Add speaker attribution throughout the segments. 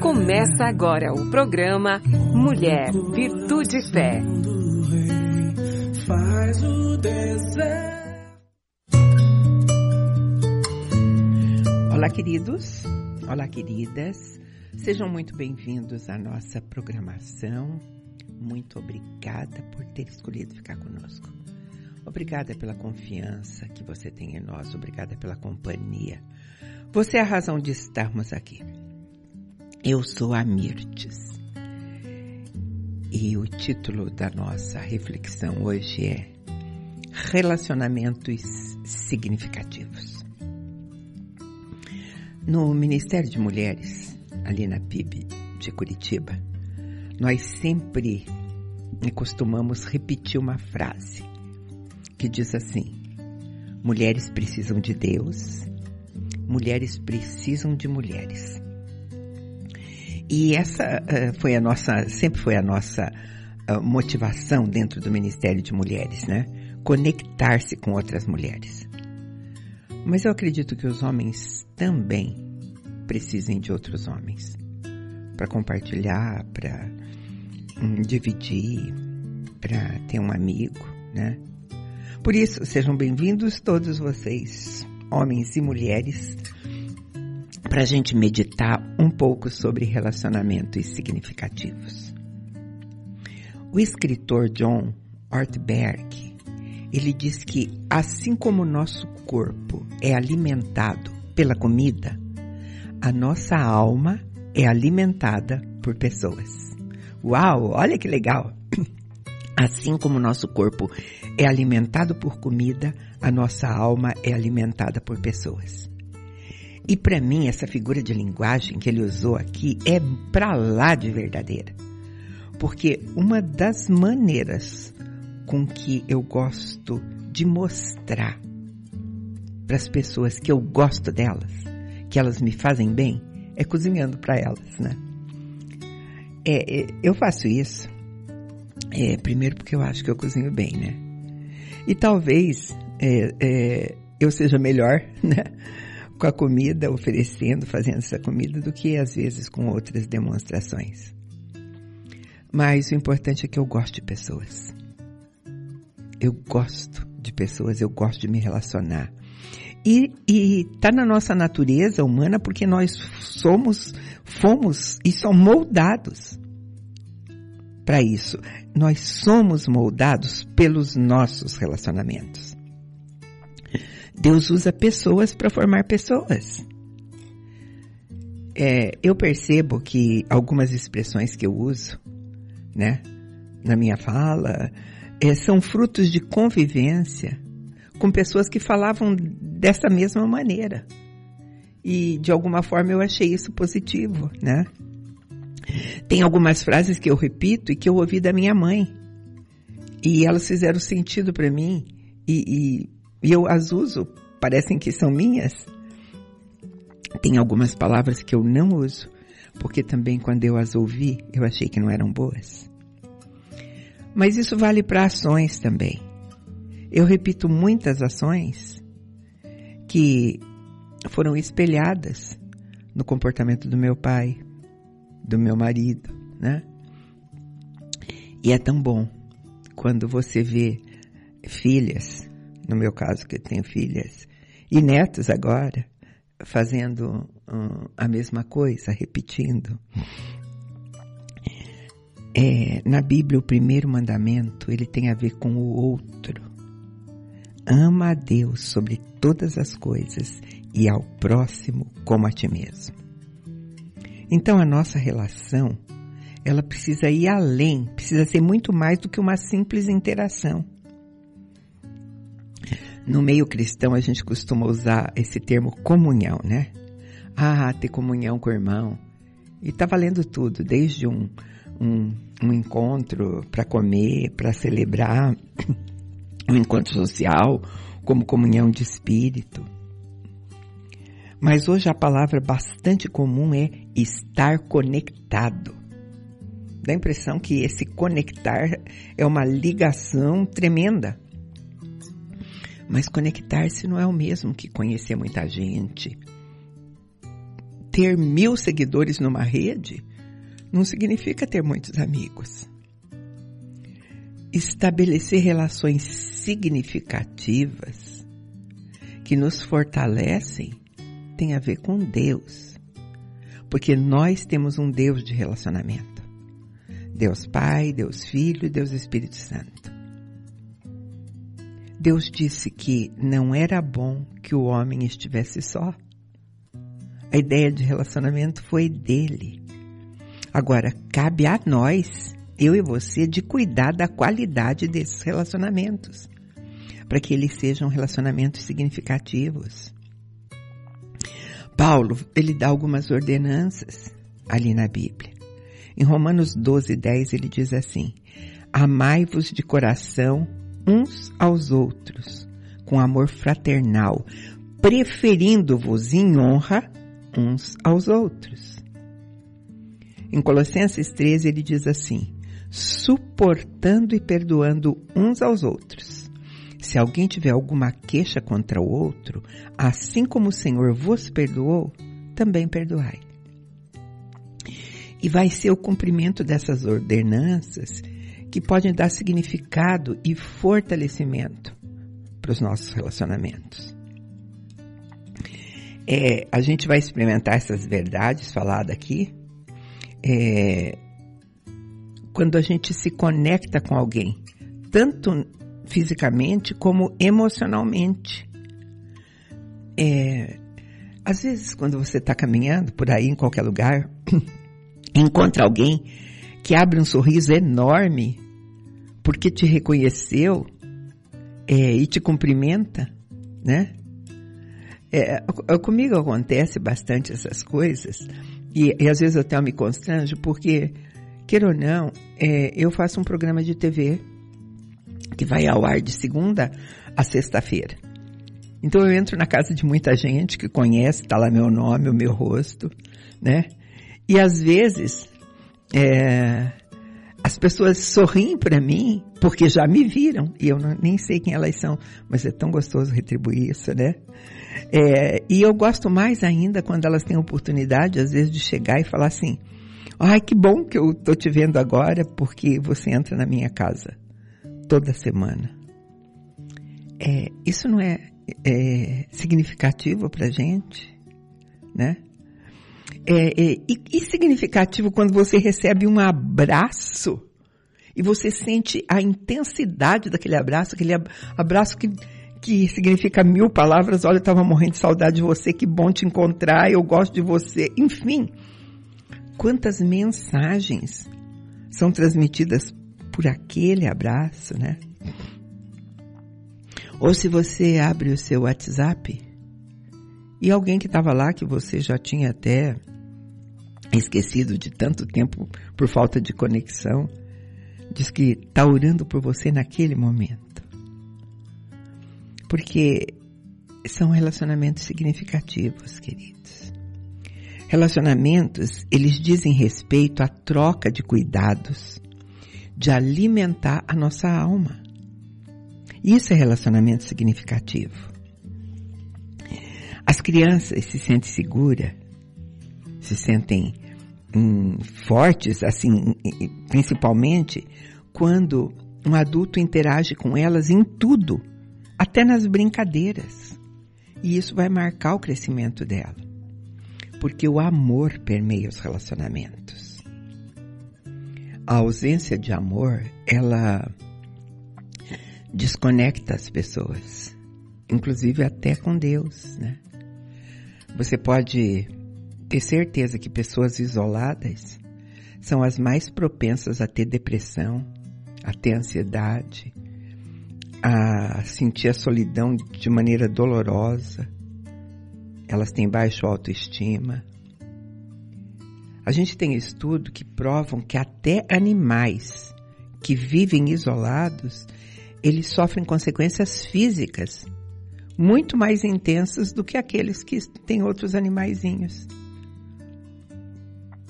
Speaker 1: Começa agora o programa Mulher, Virtude e Fé. Faz o
Speaker 2: Olá, queridos. Olá, queridas. Sejam muito bem-vindos à nossa programação. Muito obrigada por ter escolhido ficar conosco. Obrigada pela confiança que você tem em nós. Obrigada pela companhia. Você é a razão de estarmos aqui. Eu sou a Mirtes. E o título da nossa reflexão hoje é Relacionamentos Significativos. No Ministério de Mulheres, ali na PIB de Curitiba, nós sempre costumamos repetir uma frase que diz assim: Mulheres precisam de Deus, mulheres precisam de mulheres. E essa uh, foi a nossa, sempre foi a nossa uh, motivação dentro do Ministério de Mulheres, né? Conectar-se com outras mulheres. Mas eu acredito que os homens também precisem de outros homens para compartilhar, para um, dividir, para ter um amigo, né? Por isso, sejam bem-vindos todos vocês, homens e mulheres, para a gente meditar um pouco sobre relacionamentos significativos. O escritor John Ortberg, ele diz que assim como o nosso corpo é alimentado pela comida, a nossa alma é alimentada por pessoas. Uau, olha que legal! Assim como o nosso corpo é alimentado por comida, a nossa alma é alimentada por pessoas. E para mim, essa figura de linguagem que ele usou aqui é para lá de verdadeira. Porque uma das maneiras com que eu gosto de mostrar para as pessoas que eu gosto delas, que elas me fazem bem, é cozinhando para elas, né? É, é, eu faço isso, é, primeiro porque eu acho que eu cozinho bem, né? E talvez é, é eu seja melhor, né? Com a comida, oferecendo, fazendo essa comida, do que às vezes com outras demonstrações. Mas o importante é que eu gosto de pessoas. Eu gosto de pessoas, eu gosto de me relacionar. E, e tá na nossa natureza humana porque nós somos, fomos e somos moldados para isso. Nós somos moldados pelos nossos relacionamentos. Deus usa pessoas para formar pessoas. É, eu percebo que algumas expressões que eu uso, né, na minha fala, é, são frutos de convivência com pessoas que falavam dessa mesma maneira. E de alguma forma eu achei isso positivo, né? Tem algumas frases que eu repito e que eu ouvi da minha mãe. E elas fizeram sentido para mim e, e, eu as uso parecem que são minhas. Tem algumas palavras que eu não uso, porque também quando eu as ouvi, eu achei que não eram boas. Mas isso vale para ações também. Eu repito muitas ações que foram espelhadas no comportamento do meu pai, do meu marido, né? E é tão bom quando você vê filhas, no meu caso que eu tenho filhas, e netos agora fazendo um, a mesma coisa, repetindo. É, na Bíblia, o primeiro mandamento ele tem a ver com o outro. Ama a Deus sobre todas as coisas e ao próximo como a ti mesmo. Então a nossa relação, ela precisa ir além, precisa ser muito mais do que uma simples interação. No meio cristão, a gente costuma usar esse termo comunhão, né? Ah, ter comunhão com o irmão. E tá valendo tudo, desde um, um, um encontro para comer, para celebrar, um encontro social, como comunhão de espírito. Mas hoje a palavra bastante comum é estar conectado. Dá a impressão que esse conectar é uma ligação tremenda. Mas conectar-se não é o mesmo que conhecer muita gente, ter mil seguidores numa rede não significa ter muitos amigos. Estabelecer relações significativas que nos fortalecem tem a ver com Deus. Porque nós temos um Deus de relacionamento. Deus Pai, Deus Filho e Deus Espírito Santo. Deus disse que não era bom que o homem estivesse só. A ideia de relacionamento foi dele. Agora, cabe a nós, eu e você, de cuidar da qualidade desses relacionamentos, para que eles sejam relacionamentos significativos. Paulo, ele dá algumas ordenanças ali na Bíblia. Em Romanos 12, 10, ele diz assim: Amai-vos de coração uns aos outros, com amor fraternal, preferindo-vos em honra uns aos outros. Em Colossenses 13 ele diz assim: suportando e perdoando uns aos outros. Se alguém tiver alguma queixa contra o outro, assim como o Senhor vos perdoou, também perdoai. E vai ser o cumprimento dessas ordenanças que podem dar significado e fortalecimento para os nossos relacionamentos. É, a gente vai experimentar essas verdades faladas aqui é, quando a gente se conecta com alguém, tanto fisicamente como emocionalmente. É, às vezes, quando você está caminhando por aí em qualquer lugar, encontra alguém que abre um sorriso enorme porque te reconheceu é, e te cumprimenta, né? É, comigo acontece bastante essas coisas e, e, às vezes eu até me constranjo porque, queira ou não, é, eu faço um programa de TV que vai ao ar de segunda a sexta-feira. Então eu entro na casa de muita gente que conhece, tá lá meu nome, o meu rosto, né? E às vezes é, as pessoas sorriem para mim porque já me viram e eu não, nem sei quem elas são, mas é tão gostoso retribuir isso, né? É, e eu gosto mais ainda quando elas têm oportunidade, às vezes, de chegar e falar assim: ai, que bom que eu tô te vendo agora porque você entra na minha casa toda semana. É, isso não é, é significativo para gente, né? É, é, e, significativo quando você recebe um abraço e você sente a intensidade daquele abraço, aquele abraço que, que significa mil palavras. Olha, eu estava morrendo de saudade de você, que bom te encontrar, eu gosto de você. Enfim, quantas mensagens são transmitidas por aquele abraço, né? Ou se você abre o seu WhatsApp e alguém que estava lá que você já tinha até esquecido de tanto tempo por falta de conexão, diz que está orando por você naquele momento. Porque são relacionamentos significativos, queridos. Relacionamentos, eles dizem respeito à troca de cuidados, de alimentar a nossa alma. Isso é relacionamento significativo. As crianças se sentem seguras, se sentem hum, fortes, assim, principalmente quando um adulto interage com elas em tudo, até nas brincadeiras. E isso vai marcar o crescimento dela. Porque o amor permeia os relacionamentos. A ausência de amor, ela desconecta as pessoas, inclusive até com Deus, né? Você pode ter certeza que pessoas isoladas são as mais propensas a ter depressão, a ter ansiedade, a sentir a solidão de maneira dolorosa. Elas têm baixo autoestima. A gente tem estudos que provam que até animais que vivem isolados, eles sofrem consequências físicas muito mais intensas do que aqueles que têm outros animaizinhos.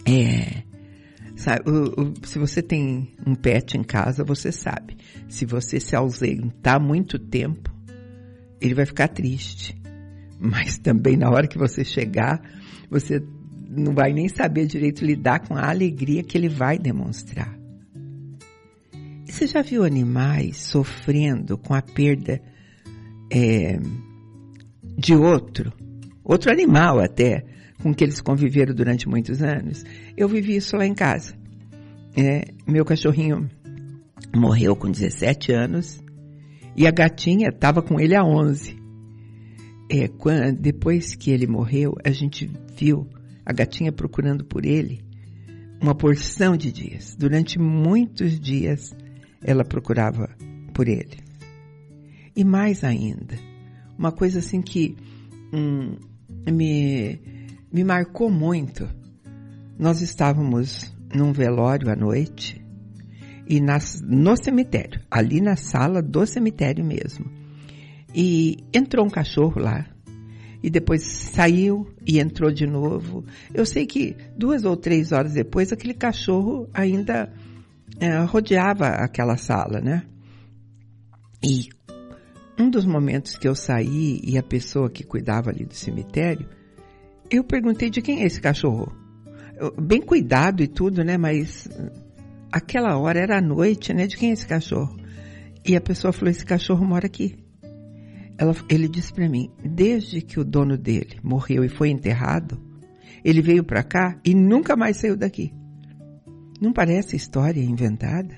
Speaker 2: É. Sabe, o, o, se você tem um pet em casa, você sabe. Se você se ausentar muito tempo, ele vai ficar triste. Mas também na hora que você chegar, você não vai nem saber direito lidar com a alegria que ele vai demonstrar. E você já viu animais sofrendo com a perda é, de outro, outro animal até, com que eles conviveram durante muitos anos? Eu vivi isso lá em casa. É, meu cachorrinho morreu com 17 anos e a gatinha estava com ele há 11. É, quando, depois que ele morreu, a gente viu a gatinha procurando por ele uma porção de dias. Durante muitos dias ela procurava por ele. E mais ainda, uma coisa assim que hum, me, me marcou muito. Nós estávamos num velório à noite e nas, no cemitério, ali na sala do cemitério mesmo. E entrou um cachorro lá, e depois saiu e entrou de novo. Eu sei que duas ou três horas depois aquele cachorro ainda é, rodeava aquela sala, né? E um dos momentos que eu saí e a pessoa que cuidava ali do cemitério, eu perguntei de quem é esse cachorro. Bem cuidado e tudo, né? Mas aquela hora era a noite, né? De quem é esse cachorro? E a pessoa falou: esse cachorro mora aqui. Ela, ele disse para mim: desde que o dono dele morreu e foi enterrado, ele veio para cá e nunca mais saiu daqui. Não parece história inventada?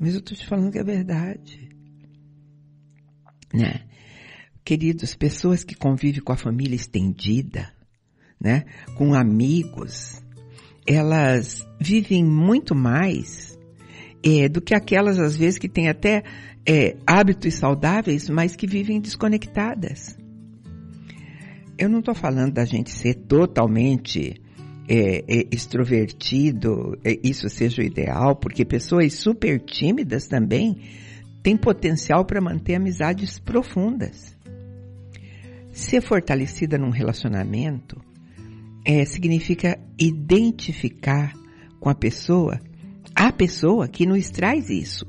Speaker 2: Mas eu estou te falando que é verdade. Né? Queridos, pessoas que convivem com a família estendida, né? Com amigos, elas vivem muito mais é, do que aquelas, às vezes, que têm até é, hábitos saudáveis, mas que vivem desconectadas. Eu não estou falando da gente ser totalmente é, é, extrovertido, é, isso seja o ideal, porque pessoas super tímidas também têm potencial para manter amizades profundas. Ser fortalecida num relacionamento é, significa identificar com a pessoa, a pessoa que nos traz isso.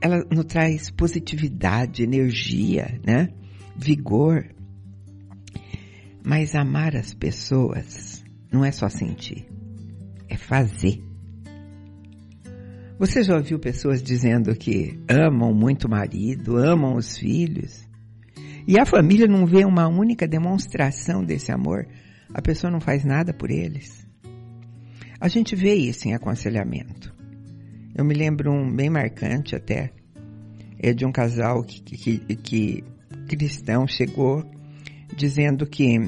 Speaker 2: Ela nos traz positividade, energia, né? Vigor. Mas amar as pessoas não é só sentir, é fazer. Você já ouviu pessoas dizendo que amam muito o marido, amam os filhos, e a família não vê uma única demonstração desse amor a pessoa não faz nada por eles. A gente vê isso em aconselhamento. Eu me lembro um bem marcante até, é de um casal que, que, que cristão chegou dizendo que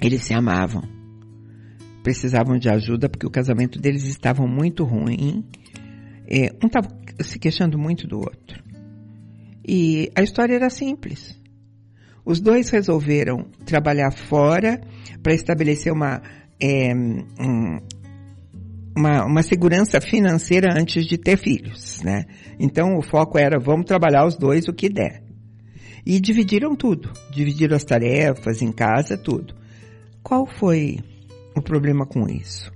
Speaker 2: eles se amavam, precisavam de ajuda porque o casamento deles estava muito ruim. É, um estava se queixando muito do outro. E a história era simples. Os dois resolveram trabalhar fora para estabelecer uma, é, um, uma, uma segurança financeira antes de ter filhos, né? Então o foco era vamos trabalhar os dois o que der. E dividiram tudo, dividiram as tarefas em casa, tudo. Qual foi o problema com isso?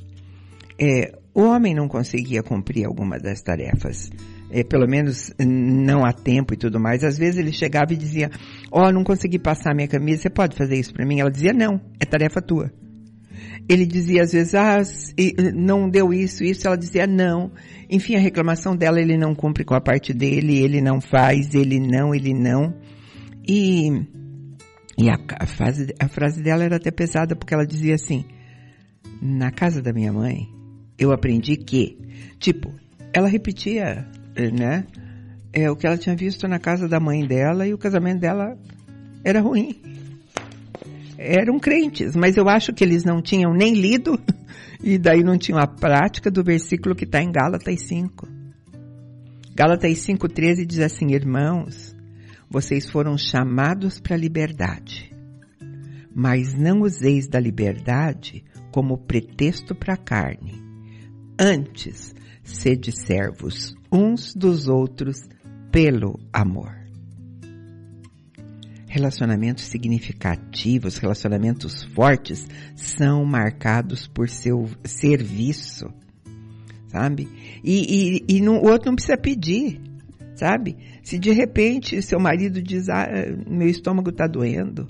Speaker 2: É, o homem não conseguia cumprir alguma das tarefas é, pelo menos não há tempo e tudo mais, às vezes ele chegava e dizia, ó, oh, não consegui passar minha camisa, você pode fazer isso para mim? Ela dizia, não, é tarefa tua. Ele dizia às vezes, ah, não deu isso, isso, ela dizia não. Enfim, a reclamação dela, ele não cumpre com a parte dele, ele não faz, ele não, ele não. E, e a, a, frase, a frase dela era até pesada porque ela dizia assim, na casa da minha mãe, eu aprendi que, tipo, ela repetia é, né? É o que ela tinha visto na casa da mãe dela e o casamento dela era ruim. Eram crentes, mas eu acho que eles não tinham nem lido e daí não tinham a prática do versículo que está em Gálatas 5. Gálatas 5,13 diz assim, irmãos, vocês foram chamados para a liberdade, mas não useis da liberdade como pretexto para a carne. Antes, sede servos uns dos outros pelo amor. Relacionamentos significativos, relacionamentos fortes são marcados por seu serviço, sabe? E, e, e o outro não precisa pedir, sabe? Se de repente seu marido diz, ah, meu estômago está doendo,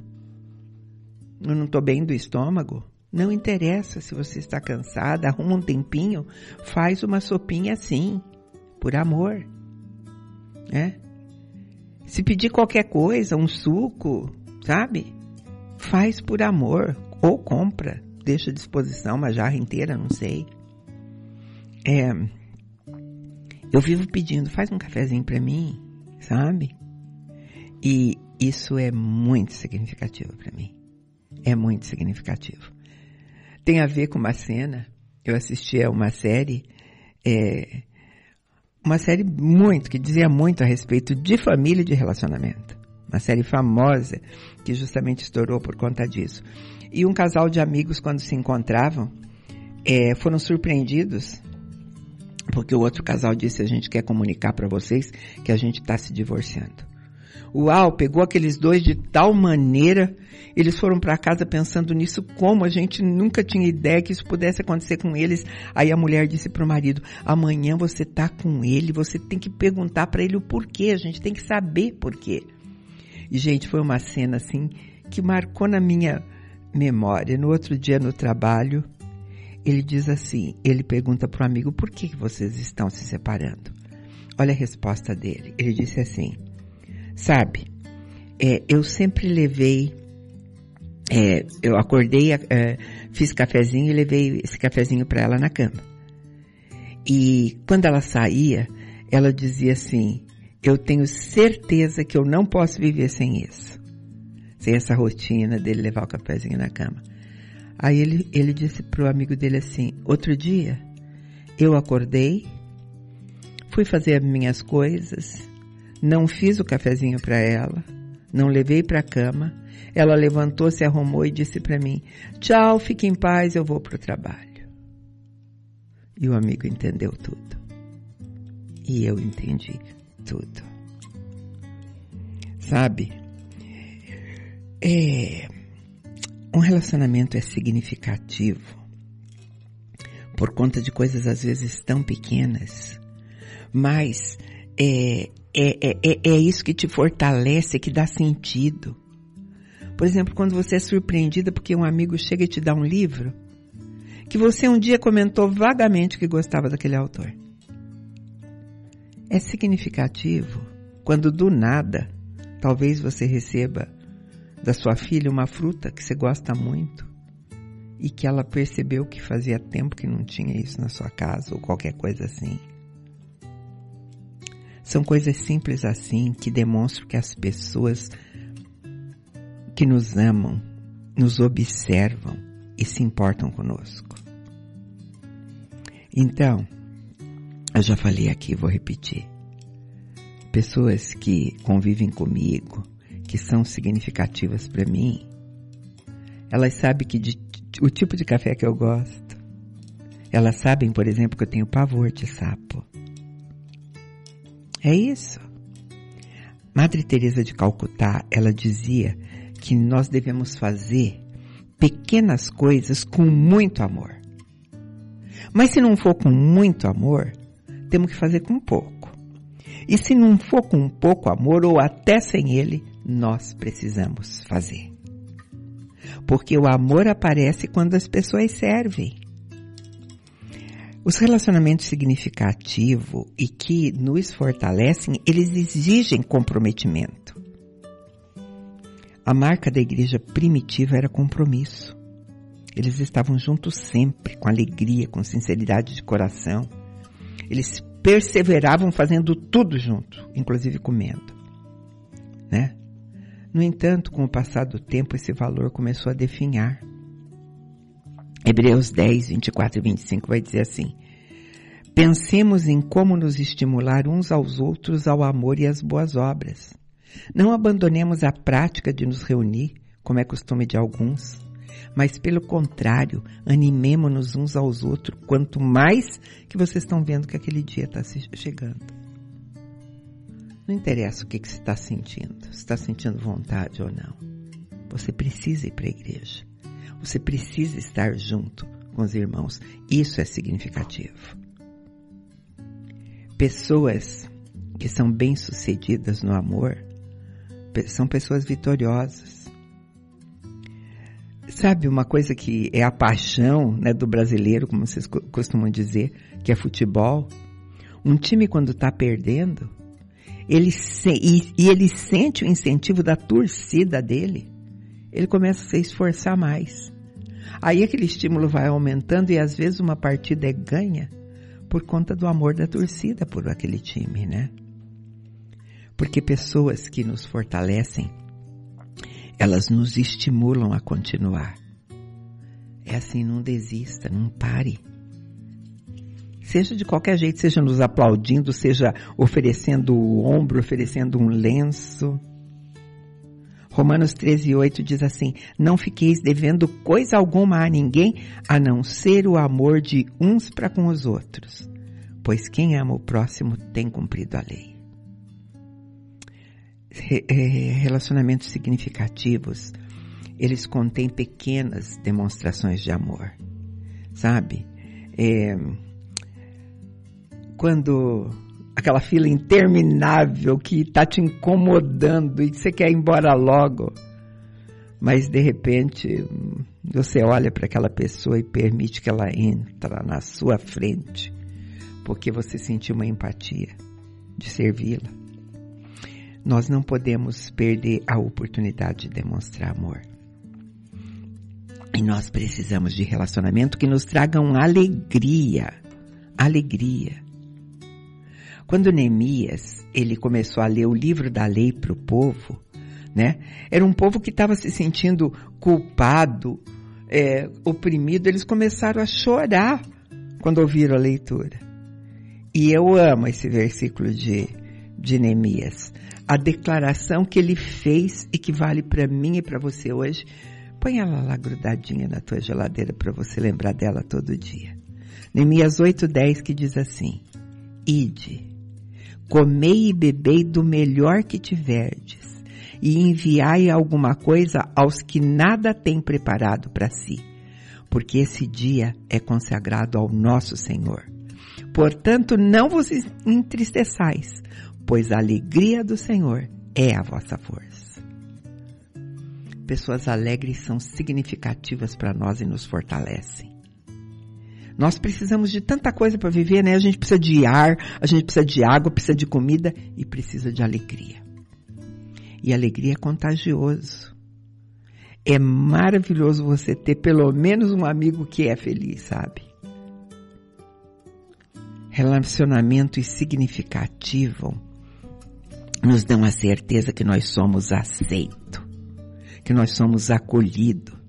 Speaker 2: eu não estou bem do estômago, Não interessa se você está cansada, arruma um tempinho, faz uma sopinha assim, por amor. Né? Se pedir qualquer coisa, um suco, sabe? Faz por amor ou compra, deixa à disposição uma jarra inteira, não sei. É, eu vivo pedindo, faz um cafezinho para mim, sabe? E isso é muito significativo para mim. É muito significativo tem a ver com uma cena. Eu assisti a uma série, é, uma série muito, que dizia muito a respeito de família e de relacionamento. Uma série famosa que justamente estourou por conta disso. E um casal de amigos, quando se encontravam, é, foram surpreendidos porque o outro casal disse: A gente quer comunicar para vocês que a gente está se divorciando. Uau, pegou aqueles dois de tal maneira, eles foram para casa pensando nisso como a gente nunca tinha ideia que isso pudesse acontecer com eles. Aí a mulher disse pro marido: "Amanhã você tá com ele, você tem que perguntar para ele o porquê, a gente tem que saber porquê". E gente, foi uma cena assim que marcou na minha memória. No outro dia no trabalho, ele diz assim, ele pergunta pro amigo: "Por que vocês estão se separando?" Olha a resposta dele. Ele disse assim: Sabe, é, eu sempre levei, é, eu acordei, é, fiz cafezinho e levei esse cafezinho para ela na cama. E quando ela saía, ela dizia assim, eu tenho certeza que eu não posso viver sem isso. Sem essa rotina dele levar o cafezinho na cama. Aí ele, ele disse pro amigo dele assim, outro dia, eu acordei, fui fazer as minhas coisas, não fiz o cafezinho para ela, não levei para a cama. Ela levantou, se arrumou e disse para mim: "Tchau, fique em paz, eu vou para o trabalho". E o amigo entendeu tudo. E eu entendi tudo. Sabe? É, um relacionamento é significativo por conta de coisas às vezes tão pequenas, mas é, é, é, é, é isso que te fortalece, que dá sentido. Por exemplo, quando você é surpreendida porque um amigo chega e te dá um livro que você um dia comentou vagamente que gostava daquele autor. É significativo quando do nada, talvez você receba da sua filha uma fruta que você gosta muito e que ela percebeu que fazia tempo que não tinha isso na sua casa ou qualquer coisa assim. São coisas simples assim que demonstram que as pessoas que nos amam, nos observam e se importam conosco. Então, eu já falei aqui, vou repetir. Pessoas que convivem comigo, que são significativas para mim, elas sabem que de, o tipo de café que eu gosto. Elas sabem, por exemplo, que eu tenho pavor de sapo. É isso. Madre Teresa de Calcutá, ela dizia que nós devemos fazer pequenas coisas com muito amor. Mas se não for com muito amor, temos que fazer com pouco. E se não for com pouco amor ou até sem ele, nós precisamos fazer. Porque o amor aparece quando as pessoas servem. Os relacionamentos significativos e que nos fortalecem, eles exigem comprometimento. A marca da igreja primitiva era compromisso. Eles estavam juntos sempre, com alegria, com sinceridade de coração. Eles perseveravam fazendo tudo junto, inclusive comendo. Né? No entanto, com o passar do tempo, esse valor começou a definhar. Hebreus 10, 24 e 25 vai dizer assim: Pensemos em como nos estimular uns aos outros ao amor e às boas obras. Não abandonemos a prática de nos reunir, como é costume de alguns, mas pelo contrário, animemos-nos uns aos outros, quanto mais que vocês estão vendo que aquele dia está chegando. Não interessa o que, que você está sentindo, se está sentindo vontade ou não. Você precisa ir para a igreja. Você precisa estar junto com os irmãos. Isso é significativo. Pessoas que são bem-sucedidas no amor são pessoas vitoriosas. Sabe uma coisa que é a paixão né, do brasileiro, como vocês costumam dizer, que é futebol? Um time quando está perdendo, ele se, e, e ele sente o incentivo da torcida dele, ele começa a se esforçar mais. Aí aquele estímulo vai aumentando e às vezes uma partida é ganha por conta do amor da torcida por aquele time, né? Porque pessoas que nos fortalecem, elas nos estimulam a continuar. É assim, não desista, não pare. Seja de qualquer jeito, seja nos aplaudindo, seja oferecendo o ombro, oferecendo um lenço. Romanos 13, 8 diz assim: Não fiqueis devendo coisa alguma a ninguém, a não ser o amor de uns para com os outros, pois quem ama o próximo tem cumprido a lei. É, relacionamentos significativos, eles contêm pequenas demonstrações de amor, sabe? É, quando aquela fila interminável que está te incomodando e você quer ir embora logo, mas de repente você olha para aquela pessoa e permite que ela entre na sua frente, porque você sentiu uma empatia de servi-la. Nós não podemos perder a oportunidade de demonstrar amor. E nós precisamos de relacionamento que nos tragam alegria. Alegria. Quando Neemias, ele começou a ler o livro da lei para o povo, né? Era um povo que estava se sentindo culpado, é, oprimido. Eles começaram a chorar quando ouviram a leitura. E eu amo esse versículo de, de Neemias. A declaração que ele fez e que vale para mim e para você hoje. Põe ela lá grudadinha na tua geladeira para você lembrar dela todo dia. Neemias 8:10 que diz assim: Ide, Comei e bebei do melhor que tiverdes, e enviai alguma coisa aos que nada têm preparado para si, porque esse dia é consagrado ao nosso Senhor. Portanto, não vos entristeçais, pois a alegria do Senhor é a vossa força. Pessoas alegres são significativas para nós e nos fortalecem. Nós precisamos de tanta coisa para viver, né? A gente precisa de ar, a gente precisa de água, precisa de comida e precisa de alegria. E alegria é contagioso. É maravilhoso você ter pelo menos um amigo que é feliz, sabe? Relacionamentos significativos nos dão a certeza que nós somos aceitos, que nós somos acolhidos,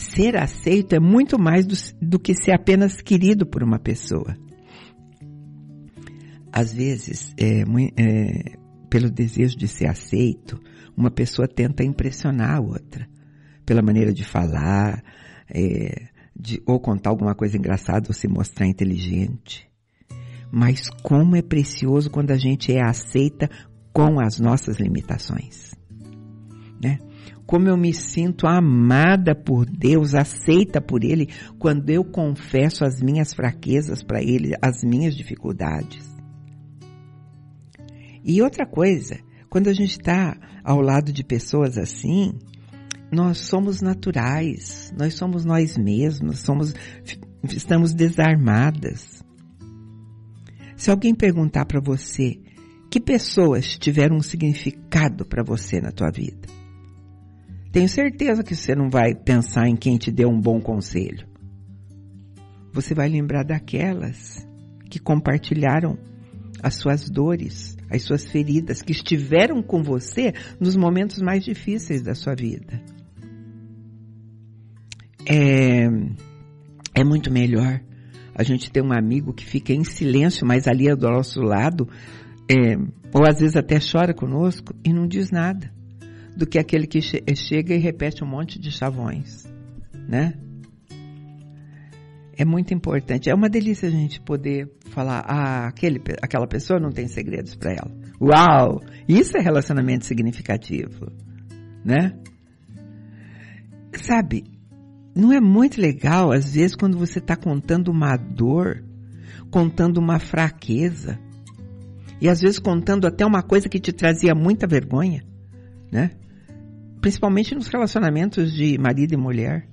Speaker 2: Ser aceito é muito mais do, do que ser apenas querido por uma pessoa. Às vezes, é, é, pelo desejo de ser aceito, uma pessoa tenta impressionar a outra. Pela maneira de falar, é, de, ou contar alguma coisa engraçada ou se mostrar inteligente. Mas como é precioso quando a gente é aceita com as nossas limitações. Né? Como eu me sinto amada por Deus, aceita por Ele, quando eu confesso as minhas fraquezas para Ele, as minhas dificuldades. E outra coisa, quando a gente está ao lado de pessoas assim, nós somos naturais, nós somos nós mesmos, somos, estamos desarmadas. Se alguém perguntar para você que pessoas tiveram um significado para você na tua vida, tenho certeza que você não vai pensar em quem te deu um bom conselho. Você vai lembrar daquelas que compartilharam as suas dores, as suas feridas, que estiveram com você nos momentos mais difíceis da sua vida. É, é muito melhor a gente ter um amigo que fica em silêncio, mas ali é do nosso lado, é, ou às vezes até chora conosco e não diz nada do que aquele que che chega e repete um monte de chavões, né? É muito importante. É uma delícia a gente poder falar, ah, aquele, aquela pessoa não tem segredos para ela. Uau! Isso é relacionamento significativo, né? Sabe, não é muito legal, às vezes, quando você está contando uma dor, contando uma fraqueza, e às vezes contando até uma coisa que te trazia muita vergonha, né? Principalmente nos relacionamentos de marido e mulher.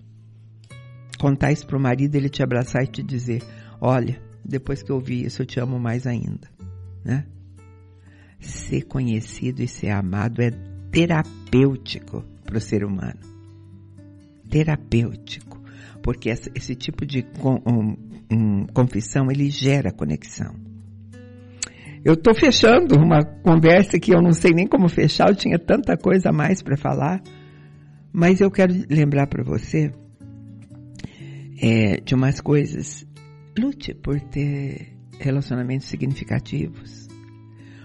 Speaker 2: Contar isso pro marido, ele te abraçar e te dizer: Olha, depois que eu vi isso, eu te amo mais ainda. Né? Ser conhecido e ser amado é terapêutico para o ser humano. Terapêutico. Porque esse tipo de confissão, ele gera conexão. Eu estou fechando uma conversa que eu não sei nem como fechar, eu tinha tanta coisa a mais para falar, mas eu quero lembrar para você é, de umas coisas. Lute por ter relacionamentos significativos.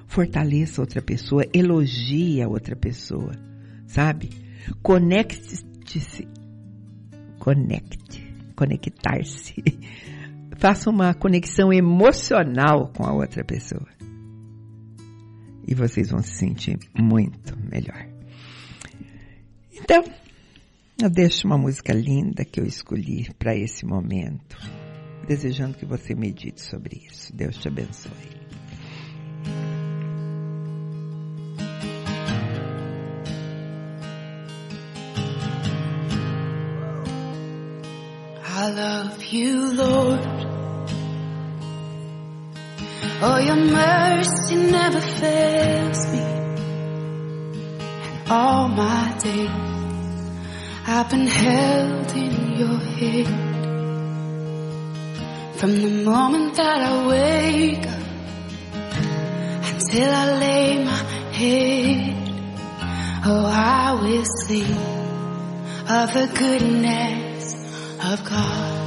Speaker 2: Fortaleça outra pessoa, elogie a outra pessoa, sabe? Conecte-se. Conecte. Conectar-se. Faça uma conexão emocional com a outra pessoa e vocês vão se sentir muito melhor. Então, eu deixo uma música linda que eu escolhi para esse momento, desejando que você medite sobre isso. Deus te abençoe.
Speaker 3: I love you, Lord. Oh, your mercy never fails me. And all my days I've been held in your hand. From the moment that I wake up until I lay my head. Oh, I will sing of the goodness of God.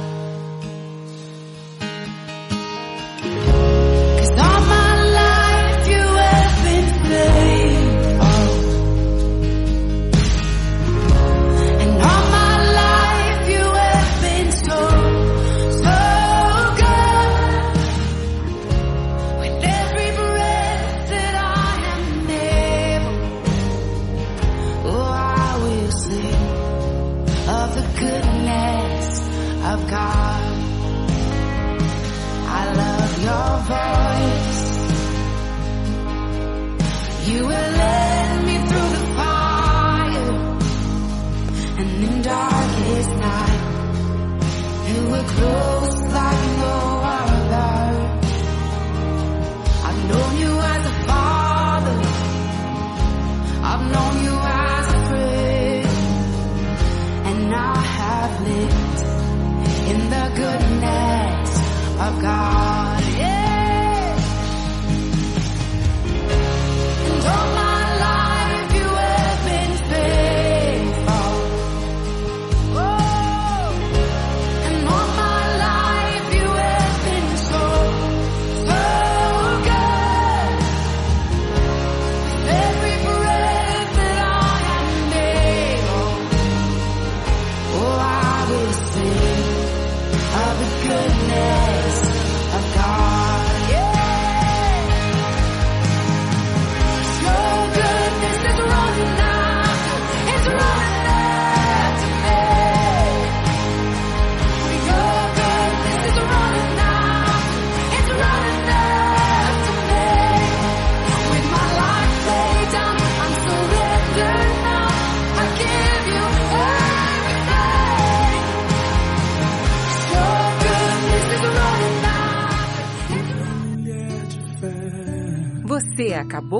Speaker 3: of the goodness of God. I love your voice. You will lead me through the fire and in darkest night you will close